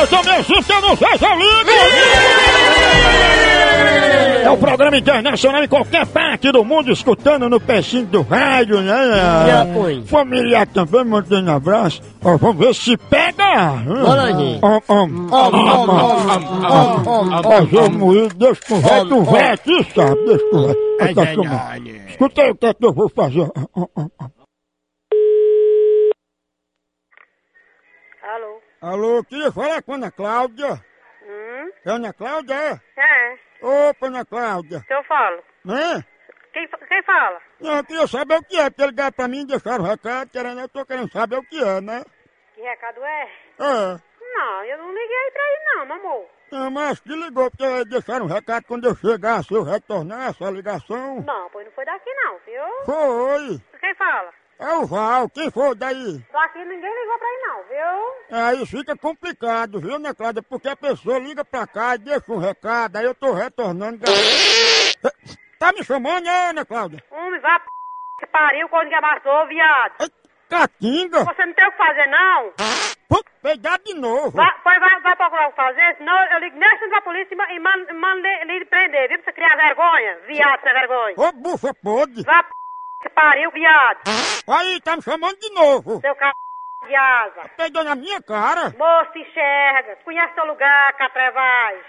Agora me assustando, vocês eu ligo! É o programa internacional em qualquer parte do mundo, escutando no pecinho do rádio, né? Familiar também, mantendo abraço. Ó, vamos ver se pega! Bora, gente. Ó, ó, ó, ó, Zé Moído, deixa com o reto, o aqui, sabe? Deixa com o reto. Escuta aí o que é que eu vou fazer. Ó, ó, ó, ó. Alô? Alô, queria falar com a Ana Cláudia. Hum? É a Ana Cláudia, é? É, Opa, Ana Cláudia. que eu falo. Né? Quem, quem fala? Não, eu queria saber o que é, porque ligaram pra mim e deixaram o recado, querendo, eu tô querendo saber o que é, né? Que recado é? É. Não, eu não liguei pra ele não, meu amor. Não, mas acho que ligou, porque deixaram um recado quando eu chegasse, eu retornasse a ligação. Não, pois não foi daqui não, viu? Foi. Quem fala? É o Val, quem foi daí? Daqui ninguém ligou pra ele não, viu? Aí fica complicado, viu, né, Cláudia? Porque a pessoa liga pra cá e deixa um recado, aí eu tô retornando. Tá me chamando, né, Ana Cláudia? Homem, vá p... que pariu quando que amassou, viado. Ai, Catinga! Você não tem o que fazer não? Pô, pegar de novo! Vai, vai, vai, vai procurar o que fazer, senão eu ligo nessa pra polícia e ma- mando, mando lhe prender, viu? Pra você criar vergonha, viado sem vergonha. Ô, bufa podre! Vá p... que pariu, viado. Aí, tá me chamando de novo! Seu c... de asa. Pegou na minha cara! Moço, enxerga. Conhece seu lugar, Catrevaz.